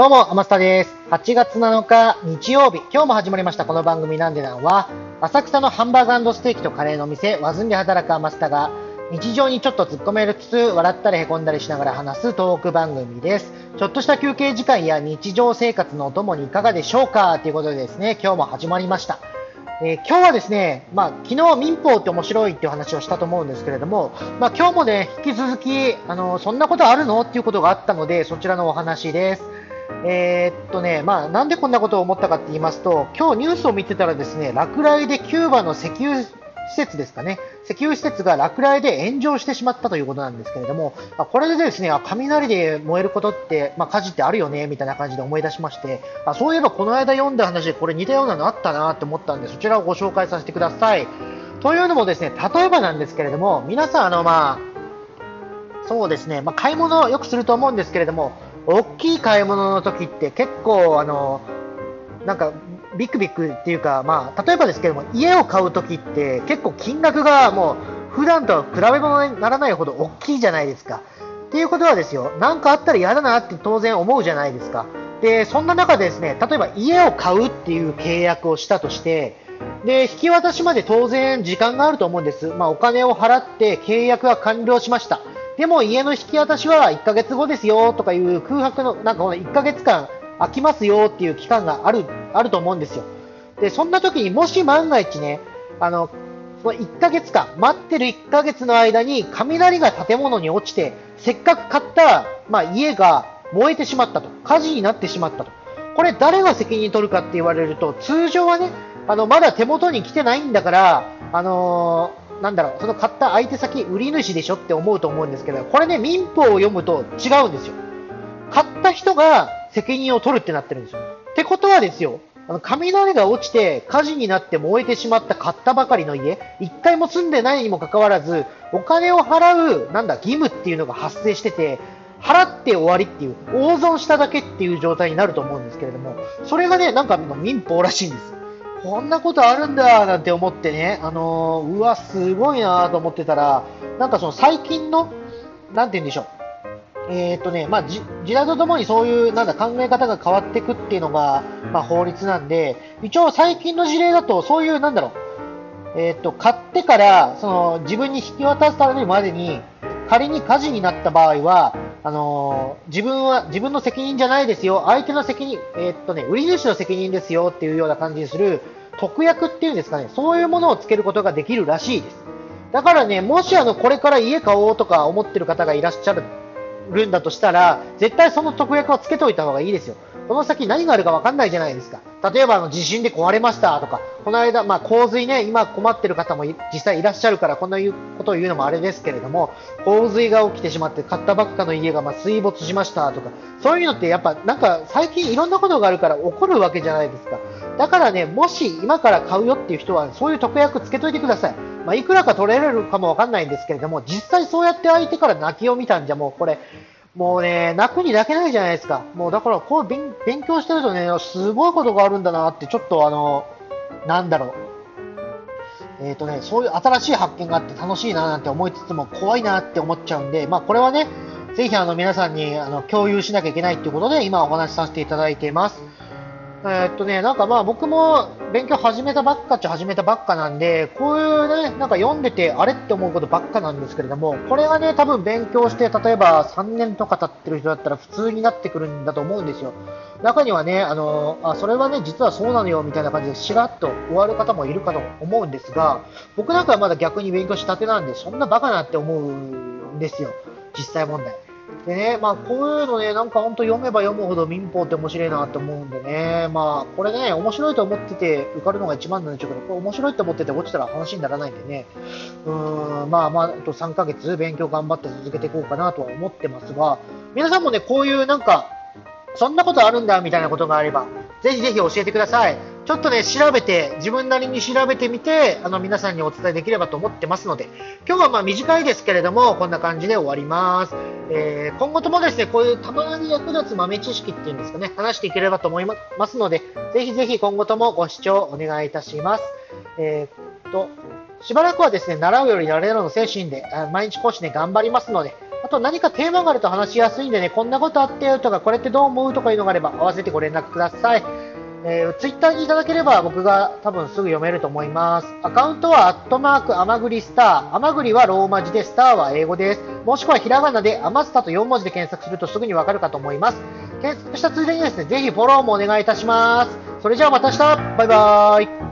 どうも、天下です。8月7日日曜日、今日も始まりましたこの番組なんでなんは、浅草のハンバーグステーキとカレーの店、和ずんで働く天下が、日常にちょっと突っ込めるつつ、笑ったり凹んだりしながら話すトーク番組です。ちょっとした休憩時間や日常生活のお供にいかがでしょうかということでですね、今日も始まりました。えー、今日はですね、まあ、昨日民法って面白いっていう話をしたと思うんですけれども、まあ、今日もね、引き続き、あの、そんなことあるの？っていうことがあったので、そちらのお話です。えー、っとね、まあ、なんでこんなことを思ったかって言いますと、今日ニュースを見てたらですね、落雷でキューバの石油施設ですかね、石油施設が落雷で炎上してしまったということなんですけれども、あこれでですね、あ雷で燃えることって、まあ、火事ってあるよね、みたいな感じで思い出しまして、あそういえばこの間読んだ話でこれ似たようなのあったなって思ったんで、そちらをご紹介させてください。というのもですね、例えばなんですけれども、皆さん、あの、まあ、そうですね、まあ、買い物をよくすると思うんですけれども、大きい買い物の時って結構あのなんかビクビクっていうか、まあ、例えばですけども家を買う時って結構金額がもう普段とは比べ物にならないほど大きいじゃないですか。っていうことはですよ、なんかあったら嫌だなって当然思うじゃないですか。で、そんな中でですね、例えば家を買うっていう契約をしたとして、で、引き渡しまで当然時間があると思うんです。まあ、お金を払って契約が完了しました。でも家の引き渡しは1ヶ月後ですよとかいう空白の、なんかこの1ヶ月間空きますよっていう期間がある、あると思うんですよ。で、そんな時にもし万が一ね、あの、その1ヶ月間、待ってる1ヶ月の間に雷が建物に落ちて、せっかく買った、まあ、家が燃えてしまったと。火事になってしまったと。これ誰が責任取るかって言われると、通常はね、あの、まだ手元に来てないんだから、あのなんだろう、その買った相手先、売り主でしょって思うと思うんですけど、これね、民法を読むと違うんですよ。買った人が責任を取るってなってるんですよ。ってことはですよ、あの雷が落ちて火事になって燃えてしまった買ったばかりの家、一回も住んでないにもかかわらず、お金を払う、なんだ、義務っていうのが発生してて、払って終わりっていう、大損しただけっていう状態になると思うんですけれども、それがね、なんか民法らしいんです。こんなことあるんだなんて思ってね、あのー、うわ、すごいなと思ってたら、なんかその最近の、なんて言うんでしょう。えー、っとね、まあ、時代とともにそういうなんだ考え方が変わっていくっていうのが、まあ、法律なんで、一応最近の事例だと、そういうなんだろう、えー、っと、買ってからその自分に引き渡すためまでに、仮に火事になった場合は、あのー、自分は、自分の責任じゃないですよ、相手の責任、えー、っとね、売り主の責任ですよっていうような感じにする、特約っていうんですかね、そういうものをつけることができるらしいです。だからね、もしあの、これから家買おうとか思ってる方がいらっしゃるんだとしたら、絶対その特約をつけておいた方がいいですよ。この先何があるか分かんないじゃないですか。例えばあの地震で壊れましたとか、この間、まあ、洪水ね、今困ってる方も実際いらっしゃるから、こんなことを言うのもあれですけれども、洪水が起きてしまって買ったばっかの家がま水没しましたとか、そういうのってやっぱなんか最近いろんなことがあるから起こるわけじゃないですか。だからね、もし今から買うよっていう人は、そういう特約つけといてください。まあ、いくらか取れるかもわかんないんですけれども、実際そうやって相手から泣きを見たんじゃもうこれ、もうね、泣くに泣けないじゃないですか。もうだから、こう勉勉強してるとね、すごいことがあるんだなって、ちょっとあの、なんだろう。えっ、ー、とね、そういう新しい発見があって楽しいななんて思いつつも怖いなって思っちゃうんで、まあこれはね、ぜひあの皆さんにあの共有しなきゃいけないっていうことで今お話しさせていただいています。えー、っとね、なんかまあ僕も勉強始めたばっかっちゃ始めたばっかなんで、こういうね、なんか読んでてあれって思うことばっかなんですけれども、これはね、多分勉強して、例えば3年とか経ってる人だったら普通になってくるんだと思うんですよ。中にはね、あの、あ、それはね、実はそうなのよみたいな感じでしらっと終わる方もいるかと思うんですが、僕なんかはまだ逆に勉強したてなんで、そんなバカなって思うんですよ。実際問題。でね、まあ、こういうのね、なんか本当読めば読むほど民法って面白いなって思うんでね、まあ、これね、面白いと思ってて受かるのが一番なんでしょうけど、これ面白いと思ってて落ちたら話にならないんでね、うーん、まあまあ、あと3ヶ月勉強頑張って続けていこうかなとは思ってますが、皆さんもね、こういうなんか、そんなことあるんだみたいなことがあれば、ぜひぜひ教えてください。ちょっとね、調べて、自分なりに調べてみて、あの、皆さんにお伝えできればと思ってますので、今日はまあ短いですけれども、こんな感じで終わります。えー、今後ともですね、こういうたまに役立つ豆知識っていうんですかね、話していければと思いますので、ぜひぜひ今後ともご視聴お願いいたします。えー、っと、しばらくはですね、習うより慣れるの精神で、毎日講師で頑張りますので、あと何かテーマがあると話しやすいんでね、こんなことあってよとか、これってどう思うとかいうのがあれば、合わせてご連絡ください。えー、ツイッターにいただければ僕が多分すぐ読めると思います。アカウントはアットマークアマグリスター。アマグリはローマ字で、スターは英語です。もしくはひらがなでアマスタと4文字で検索するとすぐにわかるかと思います。検索したついでにですね、ぜひフォローもお願いいたします。それじゃあまた明日バイバーイ